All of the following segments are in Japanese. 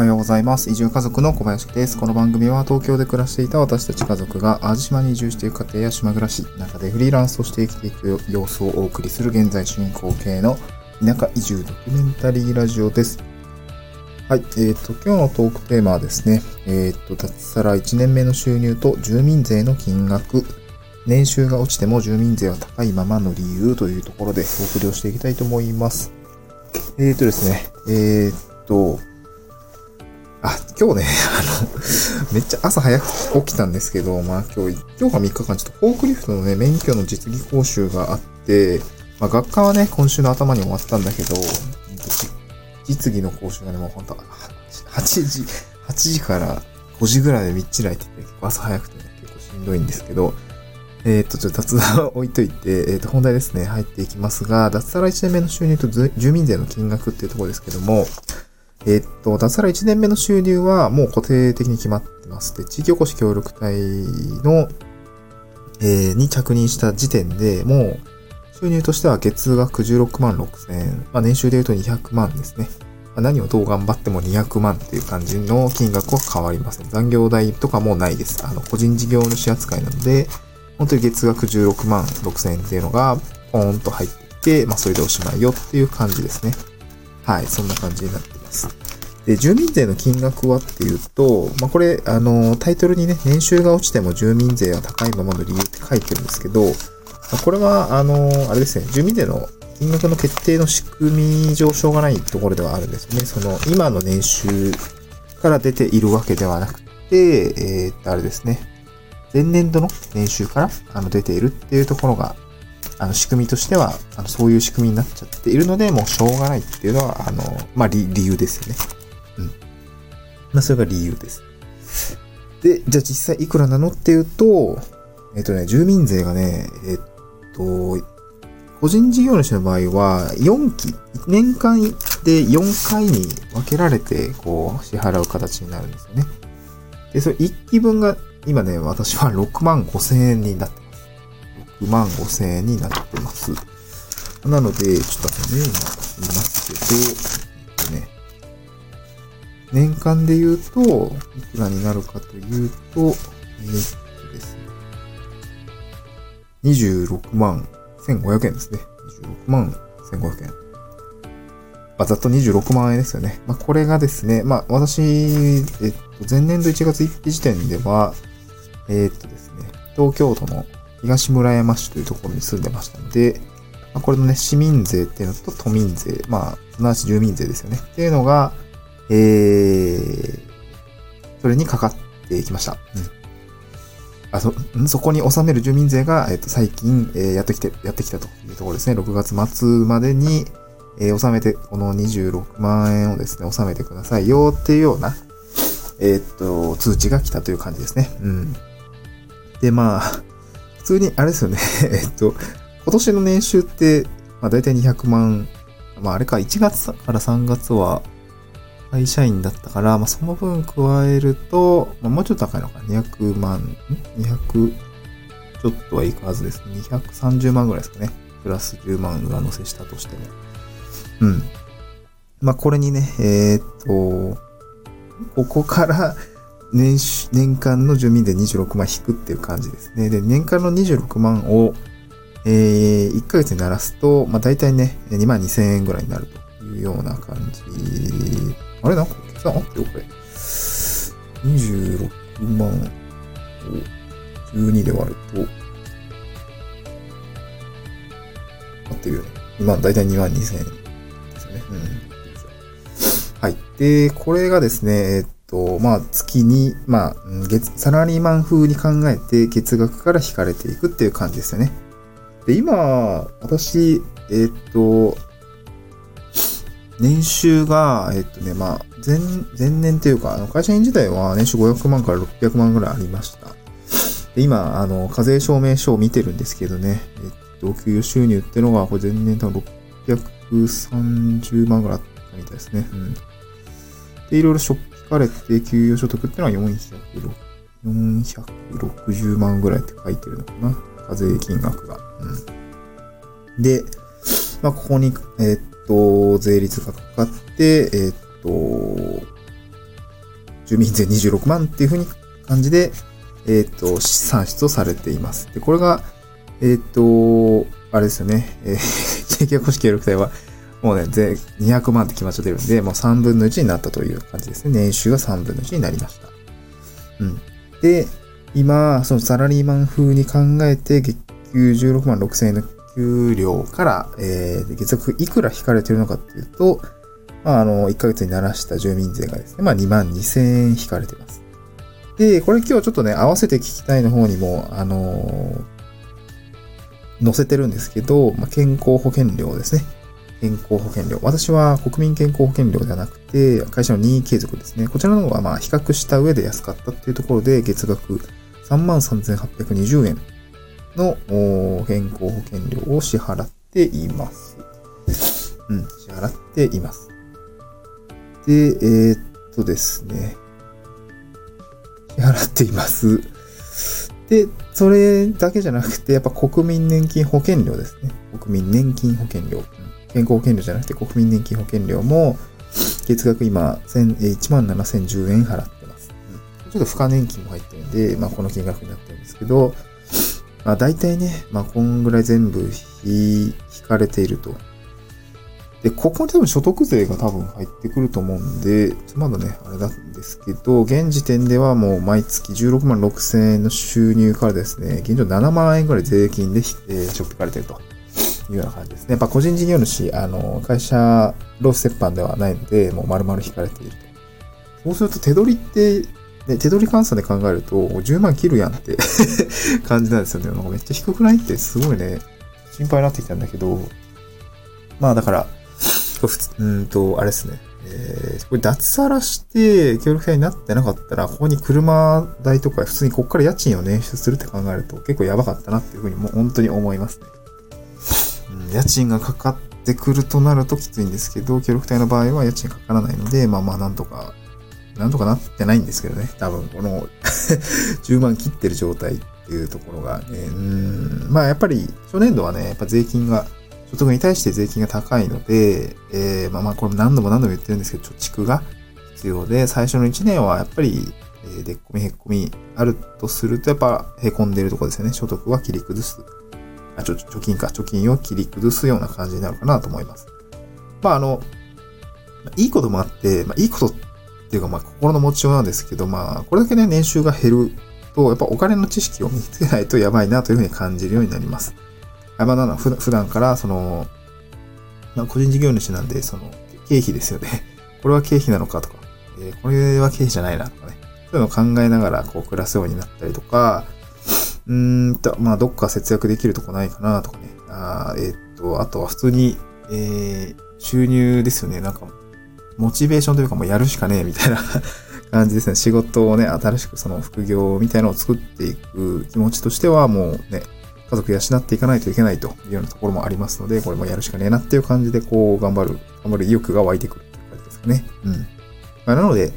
はようございます。移住家族の小林です。この番組は東京で暮らしていた私たち家族が淡路島に移住していく家庭や島暮らし、中でフリーランスとして生きていく様子をお送りする現在進行形の田舎移住ドキュメンタリーラジオです。はい。えっ、ー、と、今日のトークテーマはですね、えっ、ー、と、脱サラ1年目の収入と住民税の金額、年収が落ちても住民税は高いままの理由というところでお送りをしていきたいと思います。えっ、ー、とですね、えっと、あ、今日ね、あの、めっちゃ朝早く起きたんですけど、まあ今日、今日が3日間ちょっとフォークリフトのね、免許の実技講習があって、まあ学科はね、今週の頭に終わったんだけど、実技の講習がね、もうほんと、8時、8時から5時ぐらいでみっちらいてて、結構朝早くてね、結構しんどいんですけど、えっ、ー、と、ちょっと雑談置いといて、えっ、ー、と、本題ですね、入っていきますが、脱サラ1年目の収入と住民税の金額っていうところですけども、えっと、脱サラ1年目の収入はもう固定的に決まってます。で、地域おこし協力隊の、えー、に着任した時点でもう収入としては月額16万6千円。まあ年収で言うと200万ですね。まあ、何をどう頑張っても200万っていう感じの金額は変わりません。残業代とかもないです。あの、個人事業主扱いなので、本当に月額16万6千円っていうのがポーンと入ってきて、まあそれでおしまいよっていう感じですね。はい、そんな感じになってます。で、住民税の金額はっていうと、まあ、これ、あの、タイトルにね、年収が落ちても住民税は高いままの理由って書いてるんですけど、まあ、これは、あの、あれですね、住民税の金額の決定の仕組み上昇がないところではあるんですね。その、今の年収から出ているわけではなくて、えー、っと、あれですね、前年度の年収からあの出ているっていうところがあの、仕組みとしては、あの、そういう仕組みになっちゃっているので、もうしょうがないっていうのは、あの、まあ、理、理由ですよね。うん。まあ、それが理由です。で、じゃあ実際いくらなのっていうと、えっ、とね、住民税がね、えっ、と、個人事業主の場合は、4期、年間で4回に分けられて、こう、支払う形になるんですよね。で、それ1期分が、今ね、私は6万5千円になって万5千円になってます。なので、ちょっとね、今言いますけど、えっとね、年間で言うと、いくらになるかというと、え、っとですね、26万1500円ですね。26万1500円。まあ、ざっと26万円ですよね。まあ、これがですね、まあ、私、えっと、前年度1月1日時点では、え、っとですね、東京都の東村山市というところに住んでましたので、まあ、これのね、市民税っていうのと都民税、まあ、すなわち住民税ですよね。っていうのが、えー、それにかかってきました。うん。あ、そ、そこに納める住民税が、えっ、と、最近、えー、やってきて、やってきたというところですね。6月末までに、えー、納めて、この26万円をですね、納めてくださいよっていうような、えー、っと、通知が来たという感じですね。うん。で、まあ、通に、あれですよね えっと、今年の年収って、まあ大体200万、まああれか、1月から3月は会社員だったから、まあその分加えると、まあもうちょっと高いのか、200万、ん ?200 ちょっとはいくはずです。230万ぐらいですかね。プラス10万上乗せしたとしても。うん。まあこれにね、えー、っと、ここから年年間の住民税26万引くっていう感じですね。で、年間の26万を、えー、1ヶ月にならすと、まあ、大体ね、2万2000円ぐらいになるというような感じ。あれなんか計算合ってよ、これ。26万を12で割ると、合ってるよね。今、大体2万2000円ですよね。うん。はい。で、これがですね、えっと、まあ、月に、まあ、月、サラリーマン風に考えて月額から引かれていくっていう感じですよね。で、今、私、えっと、年収が、えっとね、まあ、前、前年というか、あの、会社員時代は年収500万から600万ぐらいありました。で、今、あの、課税証明書を見てるんですけどね、えっと、給与収入ってのが、これ前年多分630万ぐらいあったみたいですね。うん。で、いろいろショッかれて給与所得っていうのは460万ぐらいって書いてるのかな。課税金額が。うん。で、まあ、ここに、えー、っと、税率がかかって、えー、っと、住民税26万っていうふうに感じで、えっ、と、算出をされています。で、これが、えっ、と、あれですよね、えー、景気公式協力隊は、もうね、税200万って決まっちゃってるんで、もう3分の1になったという感じですね。年収が3分の1になりました。うん。で、今、そのサラリーマン風に考えて、月給16万6千円の給料から、えー、月額いくら引かれてるのかっていうと、まあ、あの、1ヶ月にならした住民税がですね、まあ、2万2千円引かれてます。で、これ今日ちょっとね、合わせて聞きたいの方にも、あのー、載せてるんですけど、まあ、健康保険料ですね。健康保険料。私は国民健康保険料ではなくて、会社の任意継続ですね。こちらの方がまあ比較した上で安かったっていうところで、月額33,820円の健康保険料を支払っています。うん、支払っています。で、えー、っとですね。支払っています。で、それだけじゃなくて、やっぱ国民年金保険料ですね。国民年金保険料。健康保険料じゃなくて国民年金保険料も、月額今、17,010円払ってます。ちょっと付加年金も入ってるんで、まあこの金額になってるんですけど、まあ大体ね、まあこんぐらい全部引かれていると。で、ここに多分所得税が多分入ってくると思うんで、まだね、あれなんですけど、現時点ではもう毎月16万6千円の収入からですね、現状7万円ぐらい税金で、えー、しょっぴかれてるというような感じですね。やっぱ個人事業主、あの、会社ロース折半ではないので、もう丸々引かれていると。そうすると手取りって、ね、手取り換算で考えると、10万切るやんって 感じなんですよね。なんかめっちゃ低くないってすごいね、心配になってきたんだけど、まあだから、うんと、あれですね。えー、これ脱サラして協力隊になってなかったら、ここに車代とか普通にここから家賃を捻出するって考えると結構やばかったなっていうふうにも本当に思いますね。家賃がかかってくるとなるときついんですけど、協力隊の場合は家賃かからないので、まあまあなんとか、なんとかなってないんですけどね。多分この 10万切ってる状態っていうところがね、うん、まあやっぱり初年度はね、やっぱ税金が所得に対して税金が高いので、えー、まあまあこれ何度も何度も言ってるんですけど、貯蓄が必要で、最初の1年はやっぱり、えー、でっこみへっこみあるとすると、やっぱへこんでるとこですよね。所得は切り崩す。あ、ちょ、貯金か、貯金を切り崩すような感じになるかなと思います。まああの、いいこともあって、まあいいことっていうかまあ心の持ちようなんですけど、まあこれだけね、年収が減ると、やっぱお金の知識を身につけないとやばいなというふうに感じるようになります。あまあ、な普段から、その、まあ、個人事業主なんで、その、経費ですよね。これは経費なのかとか、えー、これは経費じゃないなとかね。そういうのを考えながら、こう、暮らすようになったりとか、うんと、まあ、どっか節約できるとこないかなとかね。あえー、っと、あとは普通に、えー、収入ですよね。なんか、モチベーションというかもうやるしかねえみたいな 感じですね。仕事をね、新しくその副業みたいなのを作っていく気持ちとしてはもうね、家族養っていかないといけないというようなところもありますので、これもやるしかねえなっていう感じで、こう、頑張る、頑張る意欲が湧いてくるって感じですかね。うん。まあ、なので、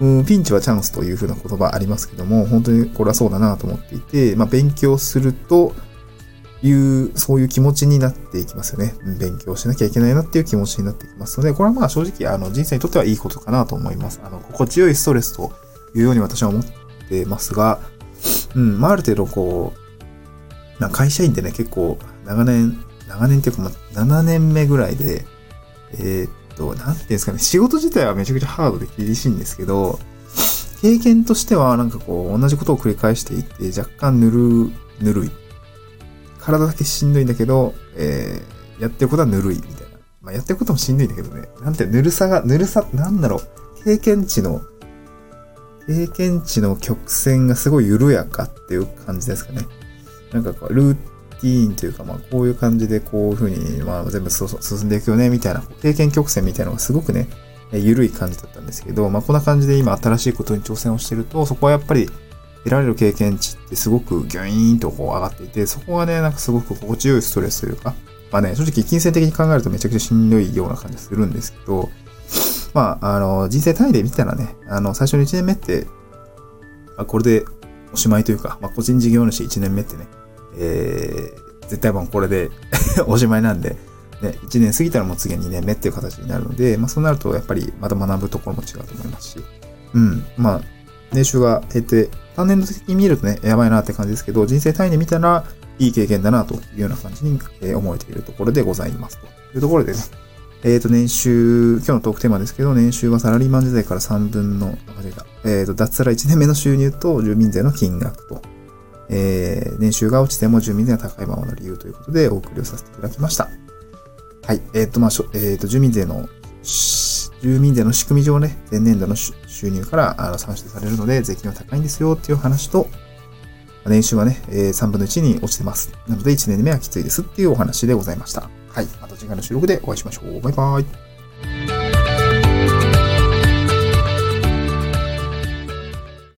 うん、ピンチはチャンスというふうな言葉ありますけども、本当にこれはそうだなと思っていて、まあ、勉強するという、そういう気持ちになっていきますよね。勉強しなきゃいけないなっていう気持ちになっていきますので、これはまあ正直、あの、人生にとってはいいことかなと思います。あの、心地よいストレスというように私は思ってますが、うん、まあ、ある程度こう、まあ、会社員ってね、結構長年、長年っていうか、まあ、7年目ぐらいで、えー、と、なんていうんですかね、仕事自体はめちゃくちゃハードで厳しいんですけど、経験としてはなんかこう、同じことを繰り返していって、若干ぬる、ぬるい。体だけしんどいんだけど、えー、やってることはぬるいみたいな。まあ、やってることもしんどいんだけどね。なんて、ぬるさが、ぬるさ、なんだろう。経験値の、経験値の曲線がすごい緩やかっていう感じですかね。なんかこう、ルーティーンというか、まあ、こういう感じでこういう風に、まあ、全部進んでいくよね、みたいな、経験曲線みたいなのがすごくね、緩い感じだったんですけど、まあ、こんな感じで今新しいことに挑戦をしてると、そこはやっぱり得られる経験値ってすごくギュイーンとこう上がっていて、そこがね、なんかすごく心地よいストレスというか、まあね、正直金銭的に考えるとめちゃくちゃしんどいような感じするんですけど、まあ、あの、人生単位で見たらね、あの、最初の1年目って、まあ、これでおしまいというか、まあ、個人事業主1年目ってね、えー、絶対もうこれで おしまいなんで、ね、1年過ぎたらもう次は2年目っていう形になるので、まあそうなるとやっぱりまた学ぶところも違うと思いますし、うん。まあ、年収が減って、単年度的に見るとね、やばいなって感じですけど、人生単位で見たら、いい経験だなというような感じに思えているところでございます。というところでね、えっ、と、年収、今日のトークテーマですけど、年収はサラリーマン時代から3分の、間違えた。えっ、と、脱サラ1年目の収入と住民税の金額と、えー、年収が落ちても住民税が高いままの理由ということでお送りをさせていただきました。はい。えっ、と、まあ、しょえっ、と、住民税の、住民税の仕組み上ね、前年度の収収入からあの算出されるので、税金は高いんですよっていう話と、年収はね、えー3分の1に落ちてます。なので1年目はきついですっていうお話でございました。はい。また次回の収録でお会いしましょう。バイバイ。